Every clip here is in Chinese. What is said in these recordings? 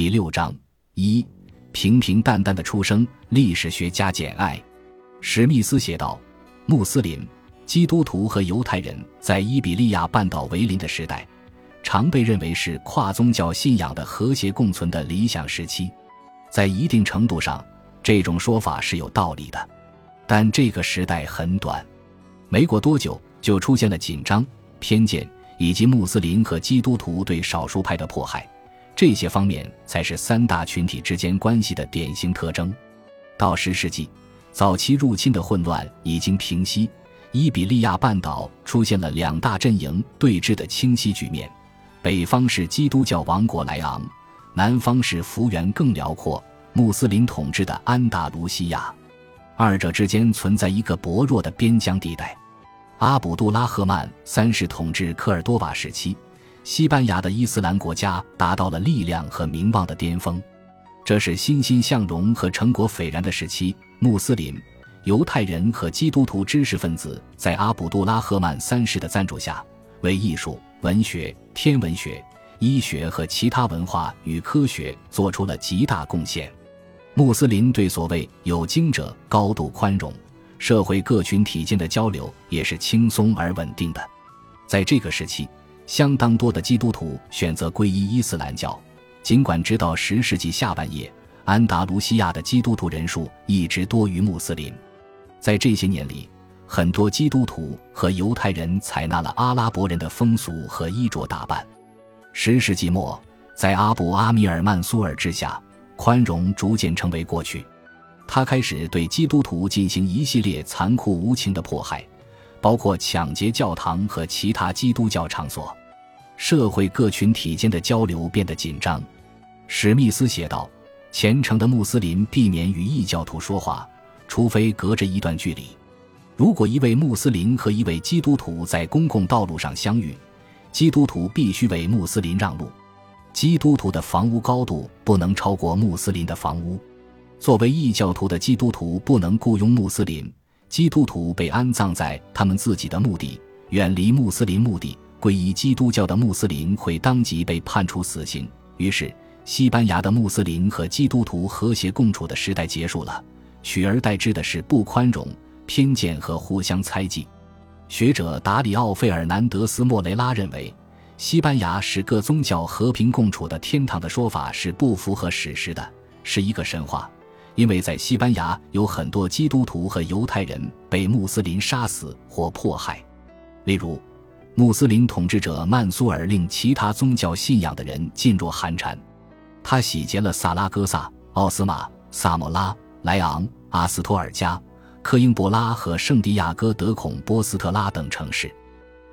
第六章一平平淡淡的出生，历史学家简爱史密斯写道：穆斯林、基督徒和犹太人在伊比利亚半岛为邻的时代，常被认为是跨宗教信仰的和谐共存的理想时期。在一定程度上，这种说法是有道理的，但这个时代很短，没过多久就出现了紧张、偏见以及穆斯林和基督徒对少数派的迫害。这些方面才是三大群体之间关系的典型特征。到十世纪，早期入侵的混乱已经平息，伊比利亚半岛出现了两大阵营对峙的清晰局面：北方是基督教王国莱昂，南方是幅员更辽阔、穆斯林统治的安达卢西亚。二者之间存在一个薄弱的边疆地带。阿卜杜拉赫曼三世统治科尔多瓦时期。西班牙的伊斯兰国家达到了力量和名望的巅峰，这是欣欣向荣和成果斐然的时期。穆斯林、犹太人和基督徒知识分子在阿卜杜拉赫曼三世的赞助下，为艺术、文学、天文学、医学和其他文化与科学做出了极大贡献。穆斯林对所谓有经者高度宽容，社会各群体间的交流也是轻松而稳定的。在这个时期。相当多的基督徒选择皈依伊斯兰教，尽管直到十世纪下半叶，安达卢西亚的基督徒人数一直多于穆斯林。在这些年里，很多基督徒和犹太人采纳了阿拉伯人的风俗和衣着打扮。十世纪末，在阿布阿米尔曼苏尔之下，宽容逐渐成为过去。他开始对基督徒进行一系列残酷无情的迫害，包括抢劫教堂和其他基督教场所。社会各群体间的交流变得紧张，史密斯写道：“虔诚的穆斯林避免与异教徒说话，除非隔着一段距离。如果一位穆斯林和一位基督徒在公共道路上相遇，基督徒必须为穆斯林让路。基督徒的房屋高度不能超过穆斯林的房屋。作为异教徒的基督徒不能雇佣穆斯林。基督徒被安葬在他们自己的墓地，远离穆斯林墓地。”皈依基督教的穆斯林会当即被判处死刑。于是，西班牙的穆斯林和基督徒和谐共处的时代结束了，取而代之的是不宽容、偏见和互相猜忌。学者达里奥·费尔南德斯·莫雷拉认为，西班牙是各宗教和平共处的天堂的说法是不符合史实的，是一个神话。因为在西班牙有很多基督徒和犹太人被穆斯林杀死或迫害，例如。穆斯林统治者曼苏尔令其他宗教信仰的人噤若寒蝉，他洗劫了萨拉戈萨、奥斯马、萨莫拉、莱昂、阿斯托尔加、科英布拉和圣地亚哥德孔波斯特拉等城市。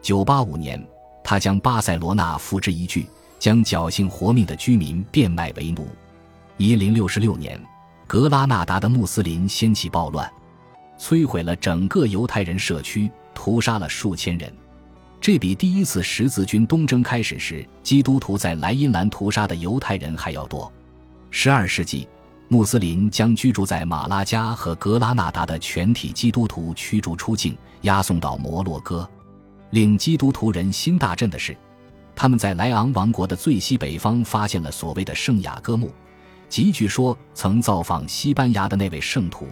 985年，他将巴塞罗那付之一炬，将侥幸活命的居民变卖为奴。1066年，格拉纳达的穆斯林掀起暴乱，摧毁了整个犹太人社区，屠杀了数千人。这比第一次十字军东征开始时基督徒在莱茵兰屠杀的犹太人还要多。十二世纪，穆斯林将居住在马拉加和格拉纳达的全体基督徒驱逐出境，押送到摩洛哥。令基督徒人心大振的是，他们在莱昂王国的最西北方发现了所谓的圣雅各墓，即据说曾造访西班牙的那位圣徒。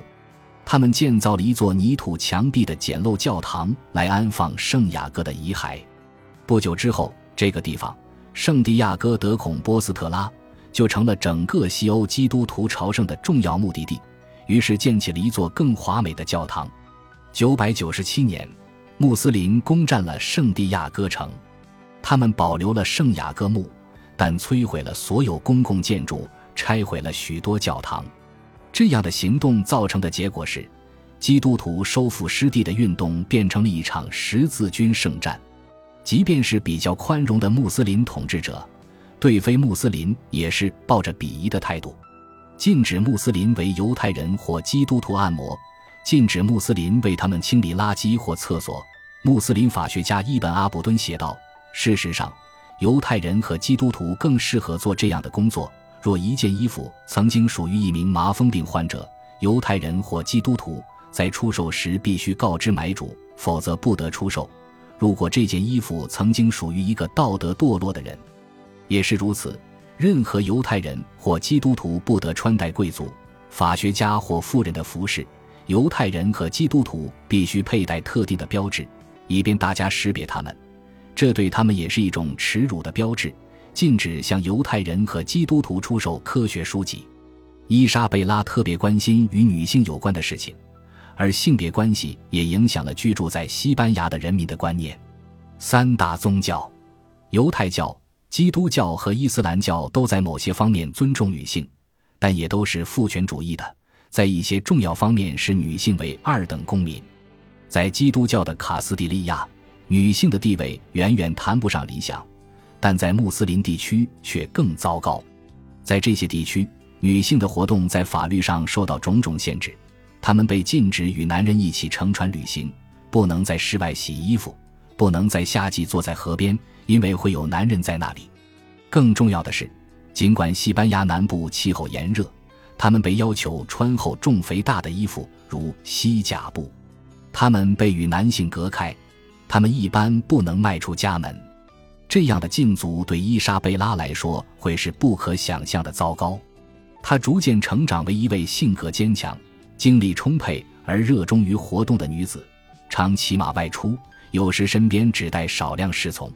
他们建造了一座泥土墙壁的简陋教堂来安放圣雅各的遗骸。不久之后，这个地方圣地亚哥德孔波斯特拉就成了整个西欧基督徒朝圣的重要目的地。于是建起了一座更华美的教堂。九百九十七年，穆斯林攻占了圣地亚哥城，他们保留了圣雅各墓，但摧毁了所有公共建筑，拆毁了许多教堂。这样的行动造成的结果是，基督徒收复失地的运动变成了一场十字军圣战。即便是比较宽容的穆斯林统治者，对非穆斯林也是抱着鄙夷的态度，禁止穆斯林为犹太人或基督徒按摩，禁止穆斯林为他们清理垃圾或厕所。穆斯林法学家伊本·阿卜敦写道：“事实上，犹太人和基督徒更适合做这样的工作。”若一件衣服曾经属于一名麻风病患者，犹太人或基督徒在出售时必须告知买主，否则不得出售。如果这件衣服曾经属于一个道德堕落的人，也是如此。任何犹太人或基督徒不得穿戴贵族、法学家或富人的服饰。犹太人和基督徒必须佩戴特定的标志，以便大家识别他们。这对他们也是一种耻辱的标志。禁止向犹太人和基督徒出售科学书籍。伊莎贝拉特别关心与女性有关的事情，而性别关系也影响了居住在西班牙的人民的观念。三大宗教：犹太教、基督教和伊斯兰教都在某些方面尊重女性，但也都是父权主义的，在一些重要方面视女性为二等公民。在基督教的卡斯蒂利亚，女性的地位远远谈不上理想。但在穆斯林地区却更糟糕，在这些地区，女性的活动在法律上受到种种限制，她们被禁止与男人一起乘船旅行，不能在室外洗衣服，不能在夏季坐在河边，因为会有男人在那里。更重要的是，尽管西班牙南部气候炎热，她们被要求穿厚重肥大的衣服，如西甲布，她们被与男性隔开，她们一般不能迈出家门。这样的禁足对伊莎贝拉来说会是不可想象的糟糕。她逐渐成长为一位性格坚强、精力充沛而热衷于活动的女子，常骑马外出，有时身边只带少量侍从。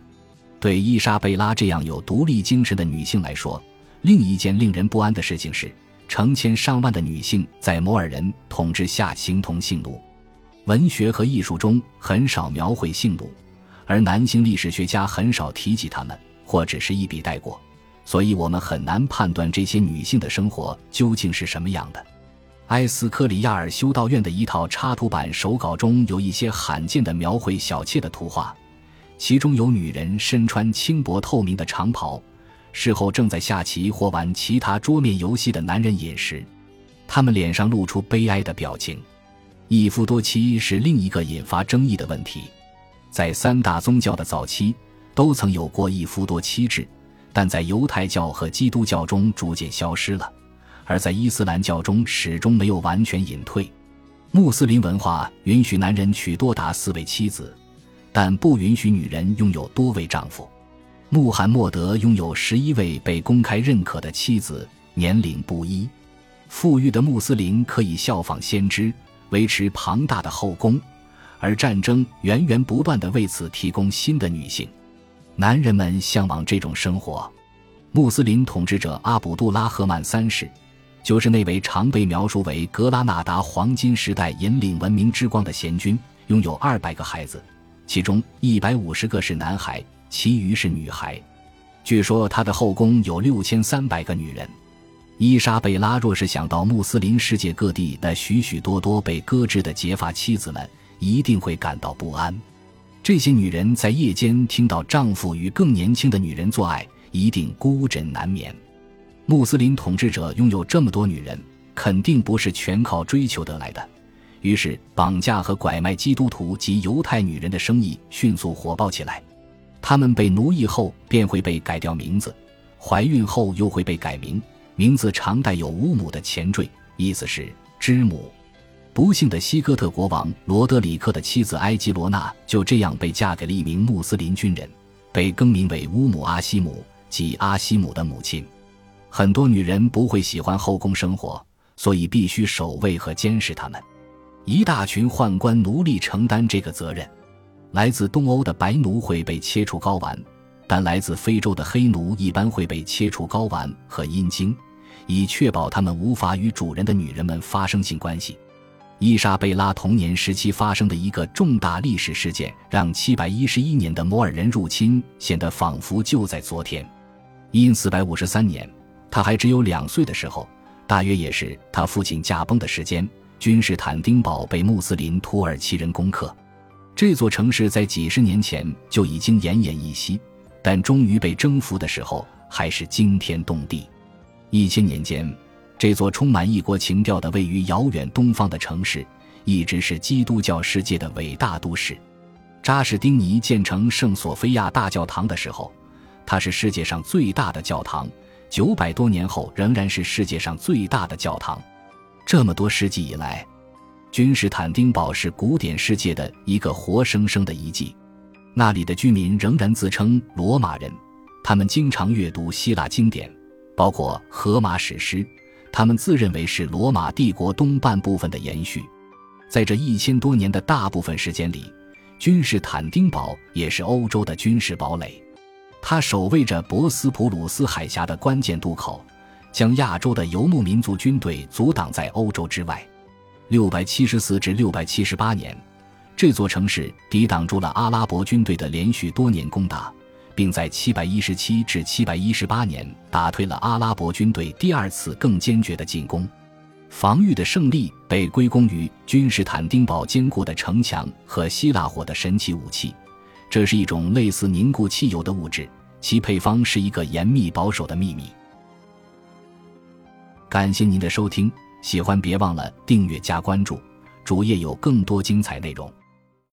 对伊莎贝拉这样有独立精神的女性来说，另一件令人不安的事情是，成千上万的女性在摩尔人统治下形同性奴。文学和艺术中很少描绘性奴。而男性历史学家很少提及他们，或只是一笔带过，所以我们很难判断这些女性的生活究竟是什么样的。埃斯科里亚尔修道院的一套插图版手稿中有一些罕见的描绘小妾的图画，其中有女人身穿轻薄透明的长袍，事后正在下棋或玩其他桌面游戏的男人饮食，他们脸上露出悲哀的表情。一夫多妻是另一个引发争议的问题。在三大宗教的早期，都曾有过一夫多妻制，但在犹太教和基督教中逐渐消失了，而在伊斯兰教中始终没有完全隐退。穆斯林文化允许男人娶多达四位妻子，但不允许女人拥有多位丈夫。穆罕默德拥有十一位被公开认可的妻子，年龄不一。富裕的穆斯林可以效仿先知，维持庞大的后宫。而战争源源不断地为此提供新的女性，男人们向往这种生活。穆斯林统治者阿卜杜拉赫曼三世，就是那位常被描述为格拉纳达黄金时代引领文明之光的贤君，拥有二百个孩子，其中一百五十个是男孩，其余是女孩。据说他的后宫有六千三百个女人。伊莎贝拉若是想到穆斯林世界各地那许许多多被搁置的结发妻子们，一定会感到不安。这些女人在夜间听到丈夫与更年轻的女人做爱，一定孤枕难眠。穆斯林统治者拥有这么多女人，肯定不是全靠追求得来的。于是，绑架和拐卖基督徒及犹太女人的生意迅速火爆起来。她们被奴役后便会被改掉名字，怀孕后又会被改名，名字常带有乌母的前缀，意思是之母。不幸的西哥特国王罗德里克的妻子埃吉罗娜就这样被嫁给了一名穆斯林军人，被更名为乌姆阿西姆，即阿西姆的母亲。很多女人不会喜欢后宫生活，所以必须守卫和监视他们。一大群宦官奴隶承担这个责任。来自东欧的白奴会被切除睾丸，但来自非洲的黑奴一般会被切除睾丸和阴茎，以确保他们无法与主人的女人们发生性关系。伊莎贝拉童年时期发生的一个重大历史事件，让711年的摩尔人入侵显得仿佛就在昨天。因453年，他还只有两岁的时候，大约也是他父亲驾崩的时间，君士坦丁堡被穆斯林土耳其人攻克。这座城市在几十年前就已经奄奄一息，但终于被征服的时候，还是惊天动地。一千年间。这座充满异国情调的位于遥远东方的城市，一直是基督教世界的伟大都市。扎什丁尼建成圣索菲亚大教堂的时候，它是世界上最大的教堂。九百多年后，仍然是世界上最大的教堂。这么多世纪以来，君士坦丁堡是古典世界的一个活生生的遗迹。那里的居民仍然自称罗马人，他们经常阅读希腊经典。包括荷马史诗。他们自认为是罗马帝国东半部分的延续。在这一千多年的大部分时间里，君士坦丁堡也是欧洲的军事堡垒。它守卫着博斯普鲁斯海峡的关键渡口，将亚洲的游牧民族军队阻挡在欧洲之外。六百七十四至六百七十八年，这座城市抵挡住了阿拉伯军队的连续多年攻打，并在七百一十七至七百一十八年打退了阿拉伯军队第二次更坚决的进攻。防御的胜利被归功于君士坦丁堡坚固的城墙和希腊火的神奇武器。这是一种类似凝固汽油的物质，其配方是一个严密保守的秘密。感谢您的收听，喜欢别忘了订阅加关注，主页有更多精彩内容。